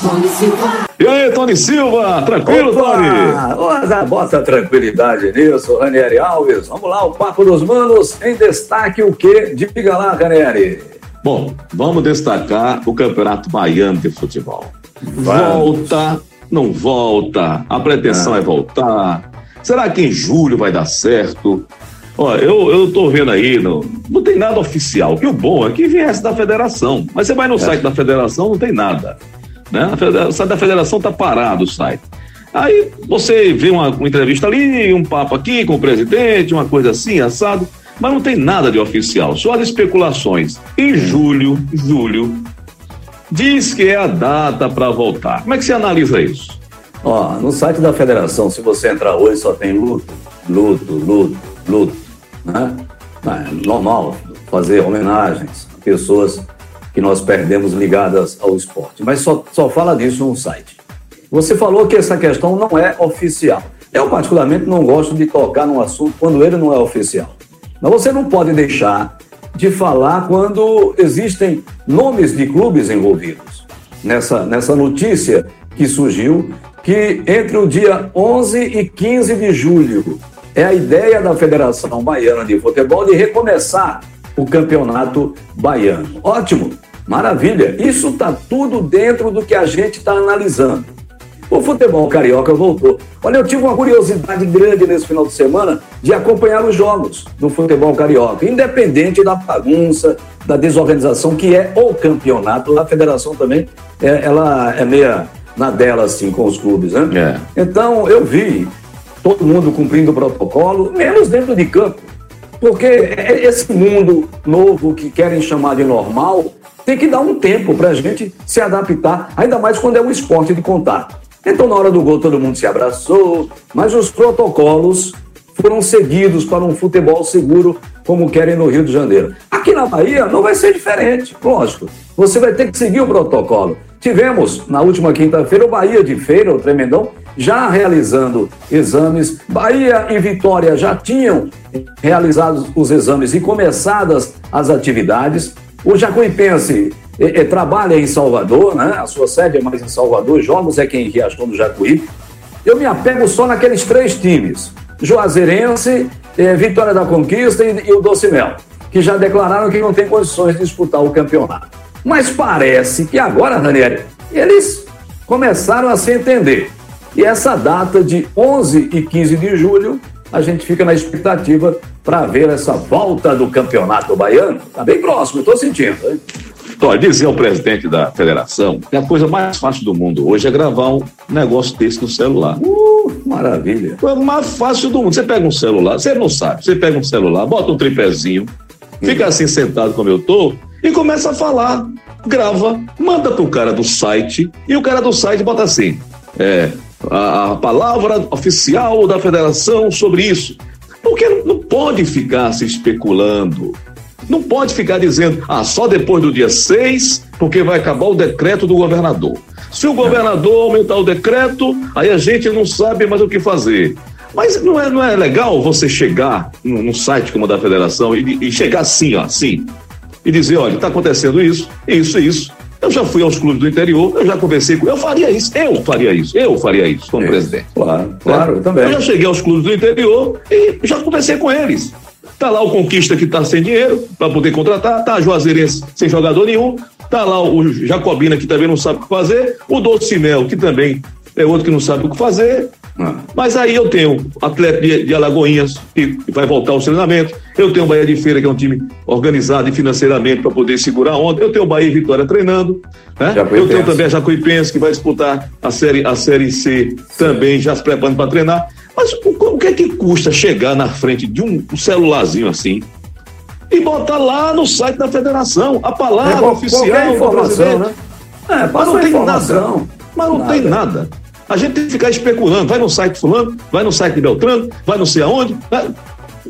Tony Silva. E aí, Tony Silva? Tranquilo, Tony? Opa! Bota tranquilidade nisso, Ranieri Alves. Vamos lá, o Papo dos Manos. Em destaque o quê? Diga lá, Ranieri. Bom, vamos destacar o Campeonato Baiano de Futebol. Volta, não volta, a pretensão Ah. é voltar. Será que em julho vai dar certo? Ó, eu, eu tô vendo aí, não, não tem nada oficial. Que o bom é que viesse da federação. Mas você vai no site da federação, não tem nada. Né? O site da federação tá parado o site. Aí você vê uma, uma entrevista ali, um papo aqui com o presidente, uma coisa assim, assado, mas não tem nada de oficial, só as especulações. Em julho, julho, diz que é a data para voltar. Como é que você analisa isso? Ó, no site da federação, se você entrar hoje, só tem luto, luto, luto, luto, né? É normal fazer homenagens a pessoas que nós perdemos ligadas ao esporte, mas só, só fala disso no site. Você falou que essa questão não é oficial. Eu, particularmente, não gosto de tocar num assunto quando ele não é oficial. Mas você não pode deixar de falar quando existem nomes de clubes envolvidos. Nessa, nessa notícia que surgiu, que entre o dia 11 e 15 de julho é a ideia da Federação Baiana de Futebol de recomeçar o campeonato baiano. Ótimo, maravilha. Isso está tudo dentro do que a gente está analisando. O futebol carioca voltou. Olha, eu tive uma curiosidade grande nesse final de semana de acompanhar os jogos do futebol carioca, independente da bagunça, da desorganização que é o campeonato. A federação também, é, ela é meia na dela, assim, com os clubes, né? É. Então, eu vi todo mundo cumprindo o protocolo, menos dentro de campo. Porque esse mundo novo que querem chamar de normal tem que dar um tempo para a gente se adaptar, ainda mais quando é um esporte de contato. Então, na hora do gol, todo mundo se abraçou, mas os protocolos foram seguidos para um futebol seguro, como querem no Rio de Janeiro. Aqui na Bahia não vai ser diferente, lógico. Você vai ter que seguir o protocolo. Tivemos, na última quinta-feira, o Bahia de Feira, o Tremendão, já realizando exames. Bahia e Vitória já tinham realizado os exames e começadas as atividades. O Jacuipense eh, eh, trabalha em Salvador, né? a sua sede é mais em Salvador, jogos é quem em Riachão do Jacuí. Eu me apego só naqueles três times: Juazeirense, eh, Vitória da Conquista e, e o Doce Mel, que já declararam que não tem condições de disputar o campeonato. Mas parece que agora, Ranieri, eles começaram a se entender. E essa data de 11 e 15 de julho, a gente fica na expectativa para ver essa volta do campeonato baiano. Está bem próximo, estou sentindo. hein? Olha, dizer ao presidente da federação que a coisa mais fácil do mundo hoje é gravar um negócio desse no celular. Uh, maravilha. O mais fácil do mundo. Você pega um celular, você não sabe, você pega um celular, bota um tripézinho, fica assim sentado como eu tô e começa a falar, grava, manda pro cara do site e o cara do site bota assim, é, a, a palavra oficial da federação sobre isso. Porque não pode ficar se especulando. Não pode ficar dizendo, ah, só depois do dia 6, porque vai acabar o decreto do governador. Se o governador aumentar o decreto, aí a gente não sabe mais o que fazer. Mas não é, não é legal você chegar num, num site como o da federação e, e chegar assim, ó, assim, e dizer, olha, está acontecendo isso, isso e isso. Eu já fui aos clubes do interior, eu já conversei com. Eu faria isso, eu faria isso, eu faria isso como É, presidente. Claro, claro, eu também. Eu já cheguei aos clubes do interior e já conversei com eles. Tá lá o Conquista que tá sem dinheiro para poder contratar, tá a Juazeirense sem jogador nenhum, tá lá o Jacobina que também não sabe o que fazer, o Docimel que também é outro que não sabe o que fazer. Ah. Mas aí eu tenho atleta de, de Alagoinhas que vai voltar aos treinamentos, eu tenho o Bahia de Feira que é um time organizado e financeiramente para poder segurar a onda, eu tenho o Bahia e Vitória treinando, né? Eu tenho também a Jacuipense que vai disputar a série, a série C também, já se preparando para treinar. Mas o, o que é que custa chegar na frente de um, um celularzinho assim e botar lá no site da federação a palavra É, qual- oficial informação, né? É, Mas não tem informação. nada. Mas não tem nada. A gente tem que ficar especulando. Vai no site fulano, vai no site de Beltrano, vai não sei aonde. vai-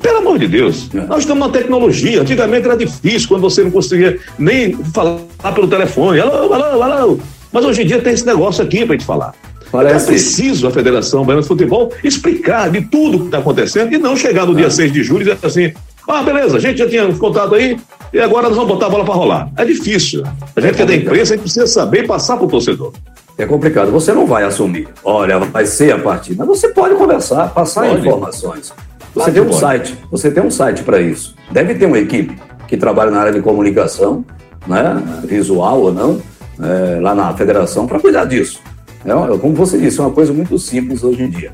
Pelo amor de Deus. É. Nós estamos na tecnologia. Antigamente era difícil quando você não conseguia nem falar pelo telefone. Alô, alô, alô. Mas hoje em dia tem esse negócio aqui para gente falar. Parece- É preciso a Federação Baiana de Futebol explicar de tudo que está acontecendo e não chegar no dia 6 de julho e dizer assim: ah, beleza, a gente já tinha contato aí e agora nós vamos botar a bola para rolar. É difícil. A gente que é da imprensa, a gente precisa saber passar para o torcedor. é complicado. Você não vai assumir, olha, vai ser a partida. Mas você pode conversar, passar pode. informações. Você tem um pode. site, você tem um site para isso. Deve ter uma equipe que trabalha na área de comunicação, né, visual ou não, é, lá na federação, para cuidar disso. É, como você disse, é uma coisa muito simples hoje em dia.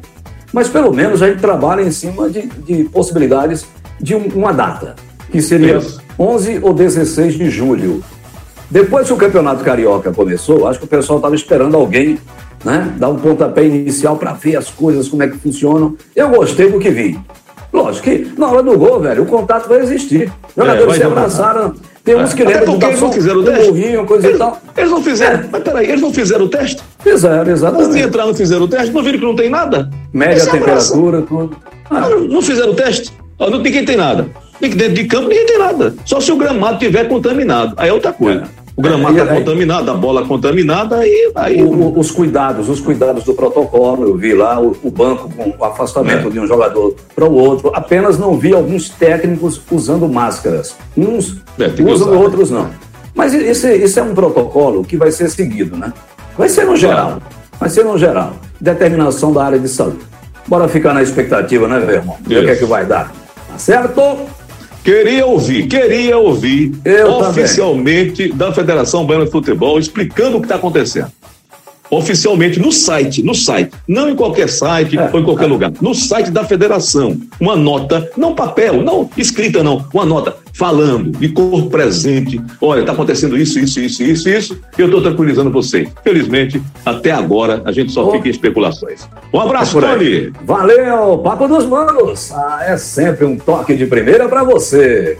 Mas pelo menos a gente trabalha em cima de, de possibilidades de um, uma data, que seria Isso. 11 ou 16 de julho. Depois que o Campeonato Carioca começou, acho que o pessoal estava esperando alguém né, dar um pontapé inicial para ver as coisas, como é que funcionam. Eu gostei do que vi. Lógico que na hora do gol, velho, o contato vai existir. Os jogadores é, se abraçaram. Tem uns que é. lembram do eles não fizeram o teste. Coisa eles, e tal. Eles não fizeram. É. Mas peraí, eles não fizeram o teste? Fizeram, exatamente. Antes de entrar, não fizeram o teste, não viram que não tem nada? Média temperatura, tudo. Ah. Não, não fizeram o teste? Não, ninguém tem nada. Dentro de campo ninguém tem nada. Só se o gramado estiver contaminado. Aí é outra coisa. É. O gramado está contaminado, a bola contaminada e aí. O, os cuidados, os cuidados do protocolo, eu vi lá o, o banco com o afastamento é. de um jogador para o outro. Apenas não vi alguns técnicos usando máscaras. Uns é, usam, outros não. Mas esse, esse é um protocolo que vai ser seguido, né? Vai ser no geral. Vai ser no geral. Determinação da área de saúde. Bora ficar na expectativa, né, meu irmão? O que é que vai dar. Certo? Queria ouvir, queria ouvir Eu oficialmente também. da Federação Baiana de Futebol explicando o que está acontecendo oficialmente no site, no site, não em qualquer site é, ou em qualquer é. lugar, no site da federação, uma nota, não papel, não escrita não, uma nota falando de corpo presente, olha, está acontecendo isso, isso, isso, isso, isso, e eu estou tranquilizando vocês. Felizmente, até agora, a gente só oh. fica em especulações. Um abraço, é Tony! Valeu, Papo dos Manos! Ah, é sempre um toque de primeira para você.